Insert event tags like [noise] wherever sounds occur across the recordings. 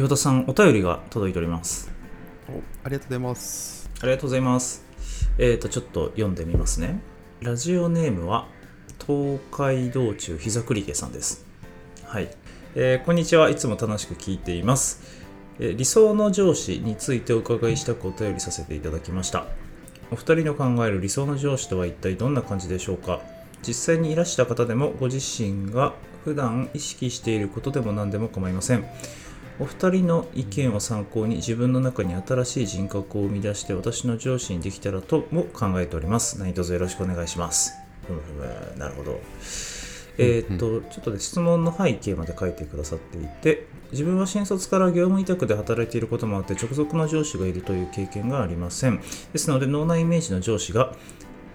岩田さんお便りが届いております。おありがとうございます。ありがとうございます。えーとちょっと読んでみますね。ラジオネームは東海道中膝栗毛さんです。はい、えーこんにちは。いつも楽しく聞いています、えー理想の上司についてお伺いしたくお便りさせていただきました。お二人の考える理想の上司とは一体どんな感じでしょうか。実際にいらした方でもご自身が普段意識していることでも何でも構いませんお二人の意見を参考に自分の中に新しい人格を生み出して私の上司にできたらとも考えております。何卒よろしくお願いします。ふむふむなるほど。えーっと、ちょっとね、質問の背景まで書いてくださっていて、自分は新卒から業務委託で働いていることもあって、直属の上司がいるという経験がありません。ですので、脳内イメージの上司が、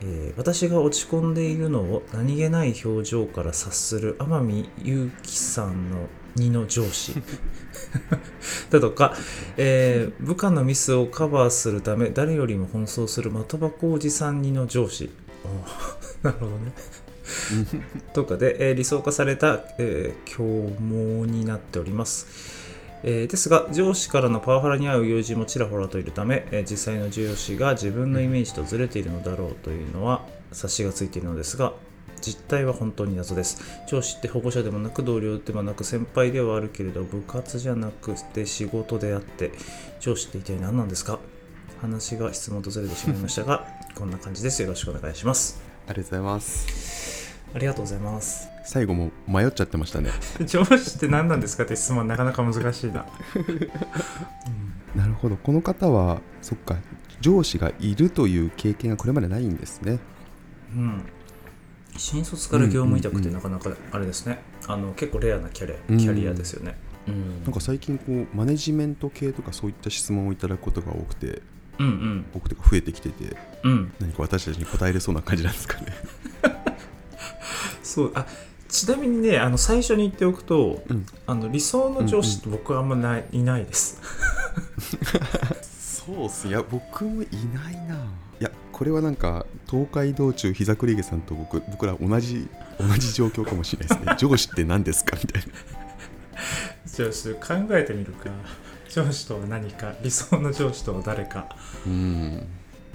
えー私が落ち込んでいるのを何気ない表情から察する天海祐希さんの2の上司。[laughs] だとか、えー部下のミスをカバーするため誰よりも奔走する的箱おじさん2の上司。[laughs] なるほどね。[laughs] とかで、えー理想化された、えー凶毛になっております。えーですが、上司からのパワハラに遭う友人もちらほらといるため、えー実際の上司が自分のイメージとずれているのだろうというのは察しがついているのですが、実態は本当に謎です。上司って保護者でもなく同僚でもなく先輩ではあるけれど部活じゃなくて仕事であって上司って一体何なんですか？話が質問とずれてしまいましたが [laughs] こんな感じです。よろしくお願いします。ありがとうございますありがとうございます。最後も迷っちゃってましたね [laughs] 上司って何なんですかって質問なかなか難しいな。[laughs] なるほどこの方はそっか上司がいるという経験がこれまでないんですねうん。新卒から業務委託ってなかなかあれですね。あの結構レアなキャリうん。キャリアですよね。うん。なんか最近こうマネジメント系とかそういった質問をいただくことが多くてうんうん。多くというか増えてきててうん。何か私たちに答えれそうな感じなんですかね。[laughs] そうあちなみにねあの最初に言っておくとうん。あの理想の上司って僕はあんまない,、いないです。[laughs] そうっす。いや僕もいないな。いやこれはなんか東海道中膝栗毛さんと僕僕ら同じ同じ状況かもしれないですね。[laughs] 上司って何ですかみたいな。じゃあちょっと考えてみるか。上司とは何か理想の上司とは誰か。うん。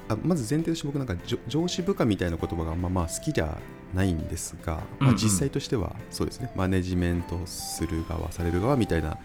あまず前提として僕なんか上上司部下みたいな言葉があんままあ好きじゃないんですが、うんうん。まあ、実際としてはそうですね。マネジメントする側される側みたいな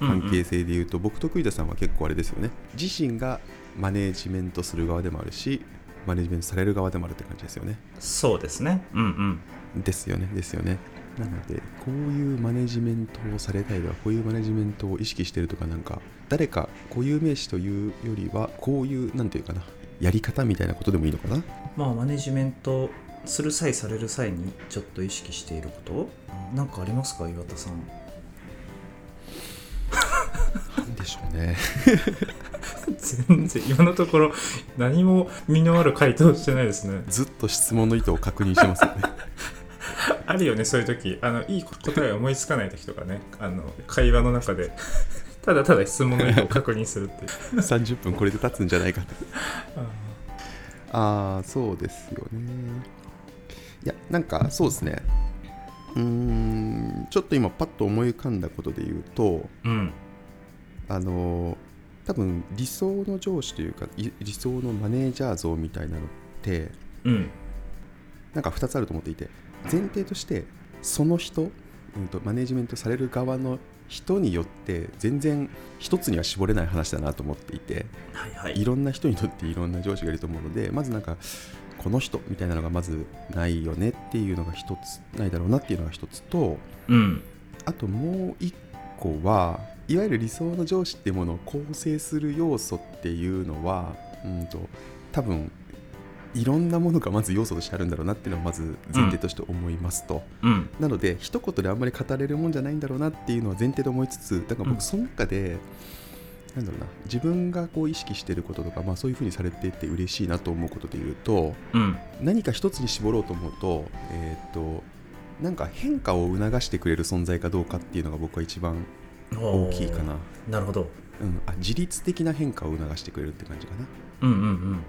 関係性でいうと、僕と栗田さんは結構あれですよね。自身がマネジメントする側でもあるしマネジメントされる側でもあるって感じですよねそうですね。うんうん。ですよねですよねなのでこういうマネジメントをされたりとかこういうマネジメントを意識してるとかなんか誰か固有名詞というよりはこういうなんていうかなやり方みたいなことでもいいのかな？まあマネジメントする際される際にちょっと意識していることなんかありますか岩田さん？なんでしょうね全然今のところ何も身のある回答してないですね。ずっと質問の意図を確認してますよね。[laughs] あるよねそういう時。あのいい答えを思いつかない時とかね。あの会話の中で。ただただ質問の意図を確認するっていう。30分これで経つんじゃないかと。[laughs] ああそうですよね。いやなんかそうですね。うーんちょっと今パッと思い浮かんだことで言うとうん。あの多分理想の上司というかい理想のマネージャー像みたいなのってうん。なんか2つあると思っていて前提としてその人、うん、とマネジメントされる側の人によって全然一つには絞れない話だなと思っていてはいはい。いろんな人にとっていろんな上司がいると思うのでまずなんかこの人みたいなのがまずないよねっていうのが一つないだろうなっていうのが一つとうん。あともう一個はいわゆる理想の上司っていうものを構成する要素っていうのはうんと多分いろんなものがまず要素としてあるんだろうなっていうのをまず前提として思いますと、うん。なので一言であんまり語れるもんじゃないんだろうなっていうのは前提で思いつつだからうん。僕その中で、なんだろうな自分がこう意識してることとか、まあ、そういうふうにされていて嬉しいなと思うことで言うとうん。何か一つに絞ろうと思うとえーっとなんか変化を促してくれる存在かどうかっていうのが僕は一番大きいかな、なるほど。うん、あ自律的な変化を促してくれるって感じかな。うんうんうん。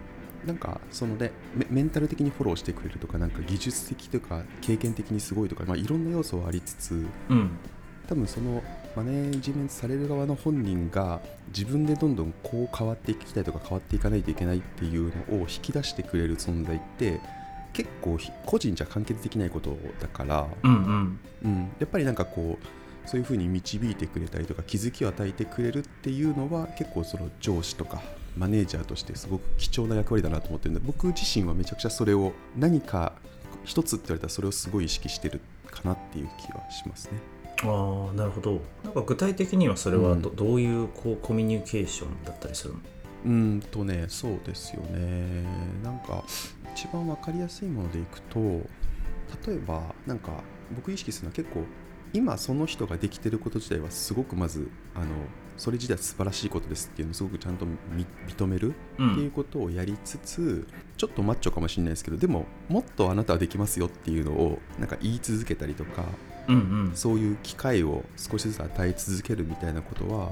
なんかそのねメメンタル的にフォローしてくれるとかなんか技術的とか経験的にすごいとか、まあ、いろんな要素はありつつうん。多分そのマネージメントされる側の本人が自分でどんどんこう変わっていきたいとか変わっていかないといけないっていうのを引き出してくれる存在って結構ひ個人じゃ完結できないことだから、うんうん。うん、やっぱりなんかこうそういうふうに導いてくれたりとか気づきを与えてくれるっていうのは結構その上司とかマネージャーとしてすごく貴重な役割だなと思ってるんで僕自身はめちゃくちゃそれを何か一つって言われたらそれをすごい意識してるかなっていう気はしますね。ああなるほど。なんか具体的にはそれはど,、うどういうこうコミュニケーションだったりするの？うーんとねそうですよね。なんか一番わかりやすいものでいくと例えばなんか僕意識するのは結構今その人ができてること自体はすごくまずあのそれ自体は素晴らしいことですっていうのをすごくちゃんとみ認めるうっていうんことをやりつつちょっとマッチョかもしれないですけどでももっとあなたはできますよっていうのをなんか言い続けたりとかうんうんそういう機会を少しずつ与え続けるみたいなことは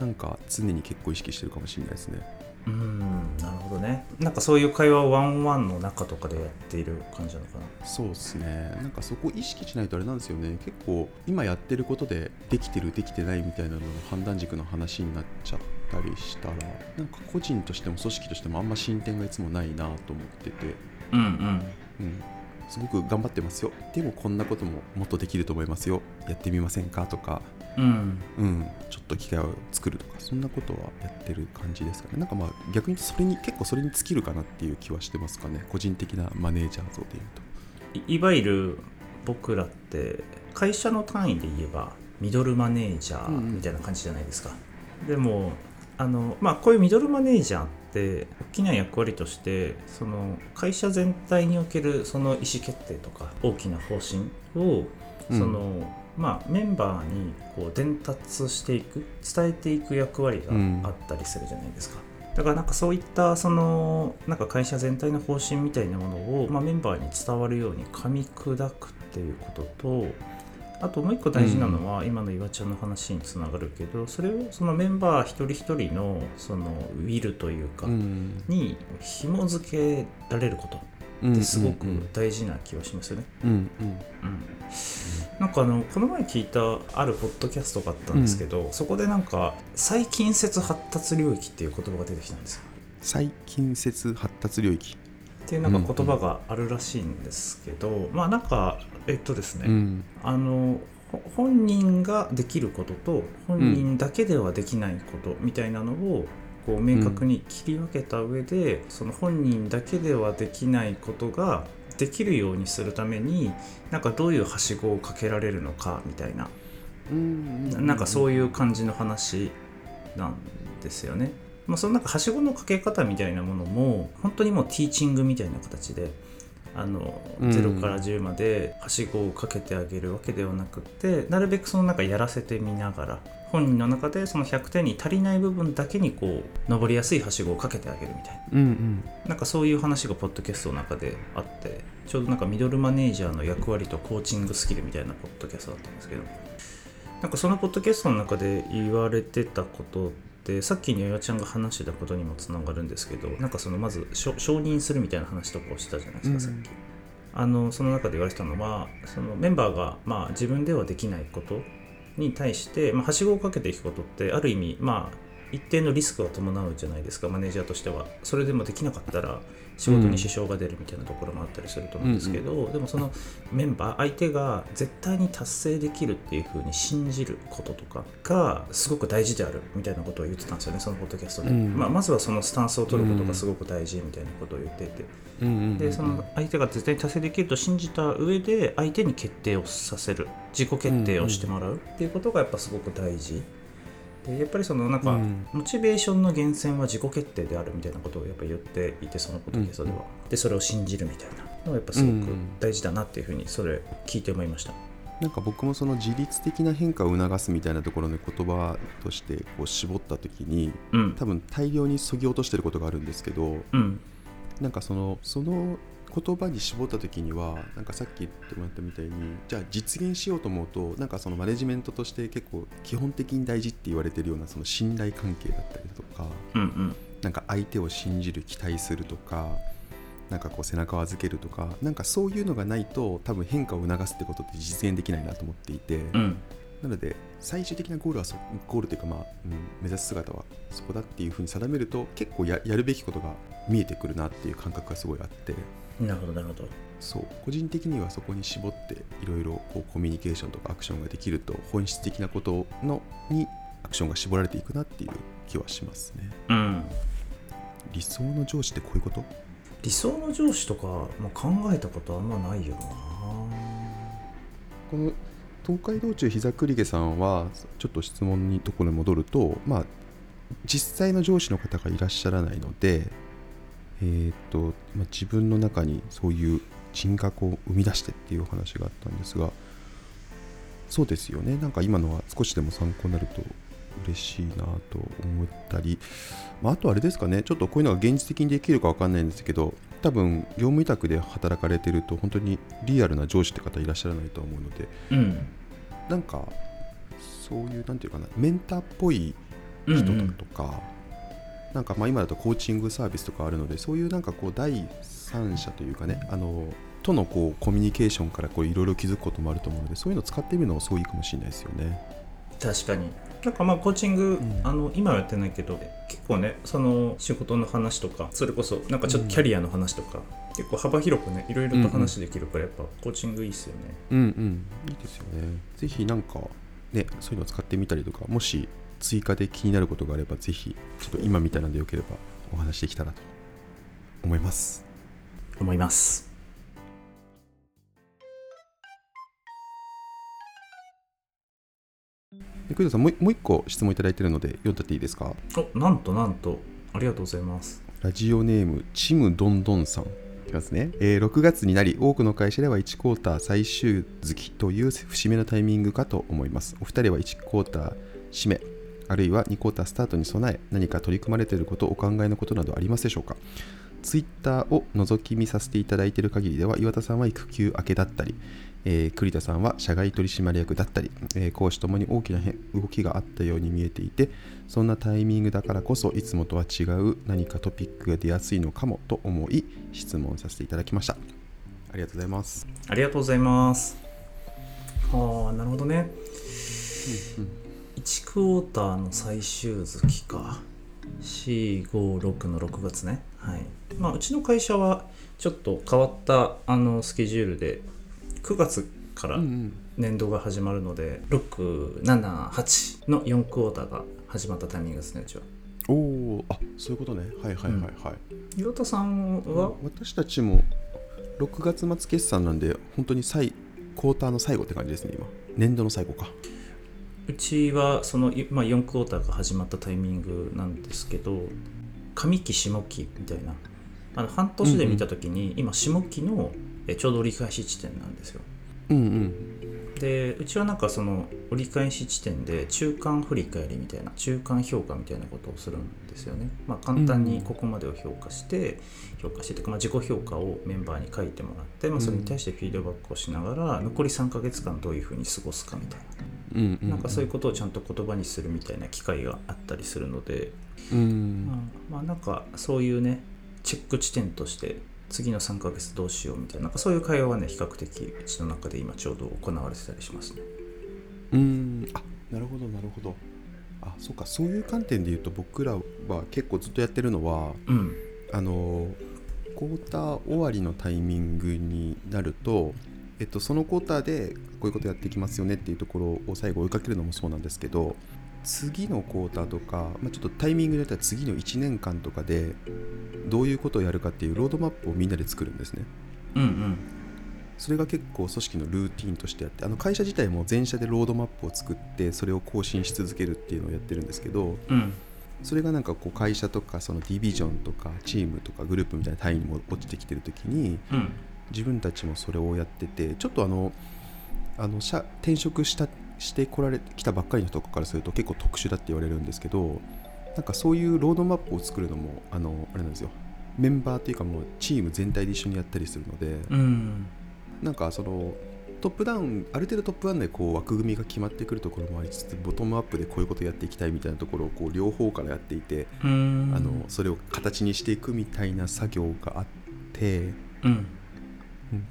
なんか常に結構意識してるかもしれないですね。うんなるほどね。なんかそういう会話をワンワンの中とかでやっている感じなのかな。そうですね。なんかそこ意識しないとあれなんですよね。結構今やってることでできてるできてないみたいなのの判断軸の話になっちゃったりしたらなんか個人としても組織としてもあんま進展がいつもないなと思ってて、うんうん。うん、すごく頑張ってますよ。でもこんなことももっとできると思いますよ。やってみませんかとか、うん。うん、ちょっと機会を作るとかそんなことはやってる感じですかね。なんかまあ逆にそれに結構それに尽きるかなっていう気はしてますかね。個人的なマネージャー像でいうと。いいわゆる僕らって会社の単位で言えばミドルマネージャーうんうん。みたいな感じじゃないですか、でもあの、まあ、こういうミドルマネージャーって大きな役割としてその会社全体におけるその意思決定とか大きな方針をうん。その、まあ、メンバーにこう伝達していく伝えていく役割があったりするじゃないですか。だからなんかそういったそのなんか会社全体の方針みたいなものを、まあ、メンバーに伝わるように噛み砕くっていうこととあともう一個大事なのは、今の岩ちゃんの話につながるけどそれをそのメンバー一人一人のそのウィルというか、うん。に紐付けられること。うんってすごくうん大事な気はしますよね。うんうん。うん。なんかあのこの前聞いたあるポッドキャストがあったんですけど、そこでなんか最近接発達領域っていう言葉が出てきたんですよ。最近接発達領域、っていうなんか言葉があるらしいんですけど、まあなんかえっとですね、うん。あのほ本人ができることと本人だけではできないことみたいなのをこう明確に切り分けた上で、その本人だけではできないことができるようにするためになんかどういうはしごをかけられるのかみたいな、うんなんかそういう感じの話なんですよね。まあ、そのなんかはしごのかけ方みたいなものも本当にもうティーチングみたいな形であのうん。0から10まではしごをかけてあげるわけではなくてなるべくその中やらせてみながら本人の中でその100点に足りない部分だけにこう登りやすいはしごをかけてあげるみたいな。うんうん。なんかそういう話がポッドキャストの中であってちょうどなんかミドルマネージャーの役割とコーチングスキルみたいなポッドキャストだったんですけどなんかそのポッドキャストの中で言われてたことってさっきにあやちゃんが話してたことにもつながるんですけどなんかそのまず承承認するみたいな話とかをしてたじゃないですか、うんさっき。あのその中で言われてたのはそのメンバーが、まあ、自分ではできないことに対して、まあ、はしごをかけていくことってある意味まあ一定のリスクが伴うじゃないですかマネージャーとしてはそれでもできなかったら仕事に支障が出るみたいなところもあったりすると思うんですけど、でもそのメンバー相手が絶対に達成できるっていうふうに信じることとかがすごく大事であるみたいなことを言ってたんですよねそのポッドキャストで、うん。まあ、まずはそのスタンスを取ることがすごく大事みたいなことを言っていて、うんうんでその相手が絶対に達成できると信じた上で相手に決定をさせる自己決定をしてもらうっていうことがやっぱすごく大事でやっぱりそのなんか、うん。モチベーションの源泉は自己決定であるみたいなことをやっぱ言っていてそのポッドキャストでは、でそれを信じるみたいなのがやっぱすごく大事だなっていうふうにそれ聞いて思いました、なんか僕もその自律的な変化を促すみたいなところの言葉としてこう絞った時にうん。多分大量にそぎ落としてることがあるんですけどうん。なんかそのその言葉に絞った時にはなんかさっき言ってもらったみたいにじゃあ実現しようと思うとなんかそのマネジメントとして結構基本的に大事って言われてるようなその信頼関係だったりとかうんうん。なんか相手を信じる期待するとかなんかこう背中を預けるとかなんかそういうのがないと多分変化を促すってことって実現できないなと思っていて、うんなので最終的なゴールはそゴールというか、まあうん、目指す姿はそこだっていうふうに定めると結構ややるべきことが見えてくるなっていう感覚がすごいあって。なるほどなるほど。そう。個人的にはそこに絞っていろいろこうコミュニケーションとかアクションができると本質的なことのにアクションが絞られていくなっていう気はしますね。うん。理想の上司ってこういうこと？理想の上司とか、まあ、考えたことあんまないよな。この東海道中膝栗毛さんはちょっと質問にところに戻るとまあ実際の上司の方がいらっしゃらないのでえーとまあ、自分の中にそういう人格を生み出してっていうお話があったんですがそうですよね。なんか今のは少しでも参考になると嬉しいなと思ったり、まあ、あとあれですかね。ちょっとこういうのが現実的にできるか分かんないんですけど多分業務委託で働かれてると本当にリアルな上司って方いらっしゃらないと思うのでうんなんかそういうなんていうかなメンターっぽい人だとか、なんかまあ今だとコーチングサービスとかあるのでそういうなんかこう第三者というかねあのとのこうコミュニケーションからこういろいろ気づくこともあると思うのでそういうのを使ってみるのもすごいいいかもしれないですよね。確かに。なんかまあコーチング、ん。あの今はやってないけど結構ねその仕事の話とかそれこそなんかちょっとキャリアの話とか、結構幅広くねいろいろと話できるからやっぱコーチングいいっすよね。うんうん。いいですよね。ぜひなんかねそういうのを使ってみたりとかもし追加で気になることがあればぜひちょっと今みたいなんでよければお話できたらと思います。思いますで栗田さんもうもう一個質問いただいてるので読んだっていいですか？おなんとなんとありがとうございます。ラジオネームチムドンドンさん。いきますね、えー6月になり多くの会社では1クォーター最終月という節目のタイミングかと思います。お二人は1クォーター締めあるいは2クォータースタートに備え何か取り組まれていることお考えのことなどありますでしょうか？ツイッターを覗き見させていただいている限りでは岩田さんは育休明けだったり、えー栗田さんは社外取締役だったり、えー講師ともに大きな変動きがあったように見えていてそんなタイミングだからこそいつもとは違う何かトピックが出やすいのかもと思い質問させていただきました。ありがとうございます。ありがとうございます。はあなるほどね。1クォーターの最終月か。456の6月ね。はい。まあうちの会社はちょっと変わったあのスケジュールで9月からうんうん。年度が始まるので、678の4クォーターが始まったタイミングですねうちは。おおあそういうことね。はいはいはいはい、岩田さんは？私たちも6月末決算なんで本当に最クォーターの最後って感じですね今。年度の最後か。うちはその、いまあ、4クォーターが始まったタイミングなんですけど上期下期みたいな。あの半年で見た時に、今下期のえちょうど折り返し地点なんですよ。うんうん。でうちはなんかその折り返し地点で中間振り返りみたいな中間評価みたいなことをするんですよね、まあ、簡単にここまでを評価して、評価してとか、まあ、自己評価をメンバーに書いてもらって、まあ、それに対してフィードバックをしながら、残り3ヶ月間どういうふうに過ごすかみたいなうんうんなんかそういうことをちゃんと言葉にするみたいな機会があったりするので、うん。まあ、まあなんかそういうねチェック地点として次の3ヶ月どうしようみたいななんかそういう会話はね比較的うちの中で今ちょうど行われてたりしますね。うん。あなるほどなるほど。あそうかそういう観点で言うと僕らは結構ずっとやってるのはうん。あのクォーター終わりのタイミングになると、えっと、そのクォーターでこういうことやっていきますよねっていうところを最後追いかけるのもそうなんですけど次のクォーターとか、まあ、ちょっとタイミングによっては次の1年間とかでどういうことをやるかっていうロードマップをみんなで作るんですね。うんうん。それが結構組織のルーティンとしてあってあの会社自体も全社でロードマップを作ってそれを更新し続けるっていうのをやってるんですけどうん。それがなんかこう会社とかそのディビジョンとかチームとかグループみたいな単位にも落ちてきてる時にうん自分たちもそれをやっててちょっとあのあの社転職したしてこられきたばっかりの人からすると結構特殊だって言われるんですけどなんかそういうロードマップを作るのもあのあれなんですよ。メンバーというかもうチーム全体で一緒にやったりするので、うん。なんかそのトップダウンある程度トップダウンでこう枠組みが決まってくるところもありつつボトムアップでこういうことやっていきたいみたいなところをこう両方からやっていて、うん。あのそれを形にしていくみたいな作業があってうんうん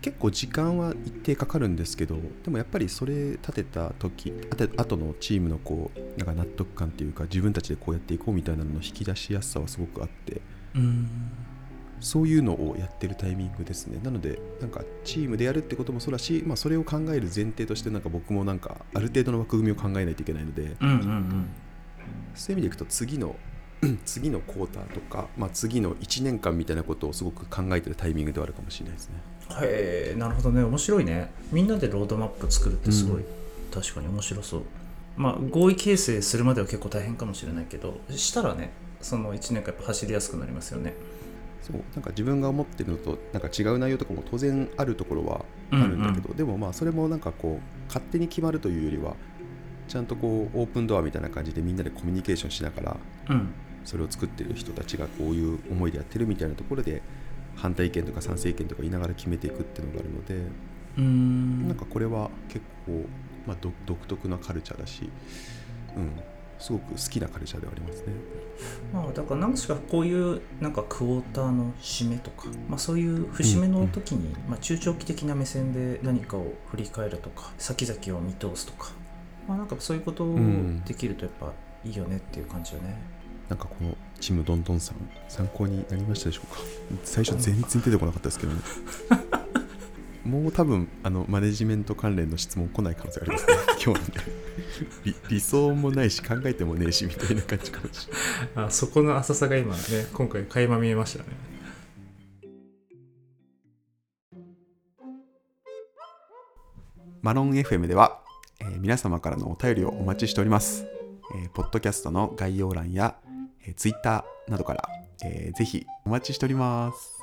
結構時間は一定かかるんですけどでもやっぱりそれ立てた時あて後のチームのこうなんか納得感っていうか自分たちでこうやっていこうみたいなのの引き出しやすさはすごくあってうん。そういうのをやってるタイミングですね。なのでなんかチームでやるってこともそうだし、まあ、それを考える前提としてなんか僕もなんかある程度の枠組みを考えないといけないのでうんうんうん。そういう意味でいくと次の [clears throat] 次のクォーターとか、まあ、次の1年間みたいなことをすごく考えてるタイミングではあるかもしれないですね。へえなるほどね。面白いね。みんなでロードマップ作るってすごい、うん。確かに面白そう。まあ合意形成するまでは結構大変かもしれないけどしたらねその1年間やっぱ走りやすくなりますよね。そう。なんか自分が思ってるのとなんか違う内容とかも当然あるところはあるんだけど、でもまあそれもなんかこう勝手に決まるというよりはちゃんとこうオープンドアみたいな感じでみんなでコミュニケーションしながらうんそれを作ってる人たちがこういう思いでやってるみたいなところで反対意見とか賛成意見とか言いながら決めていくっていうのがあるので、うーんなんかこれは結構、まあ、独独特なカルチャーだし、うん、すごく好きなカルチャーではありますね。まあだから何しかこういうなんかクォーターの締めとか、まあ、そういう節目の時に、まあ、中長期的な目線で何かを振り返るとか先々を見通すとか、まあ、なんかそういうことをんできるとやっぱいいよねっていう感じよね。なんかこのチームどんどんさん参考になりましたでしょうか？最初全然出てこなかったですけどね。[laughs] もう多分あのマネジメント関連の質問来ない可能性ありますね。[laughs] 今日なんで。理理想もないし考えてもねえしみたいな感じかもしれない。あそこの浅さが今ね今回垣間見えましたね。マロン FM では、えー皆様からのお便りをお待ちしております。えーポッドキャストの概要欄や、Twitter などから、えーぜひお待ちしております。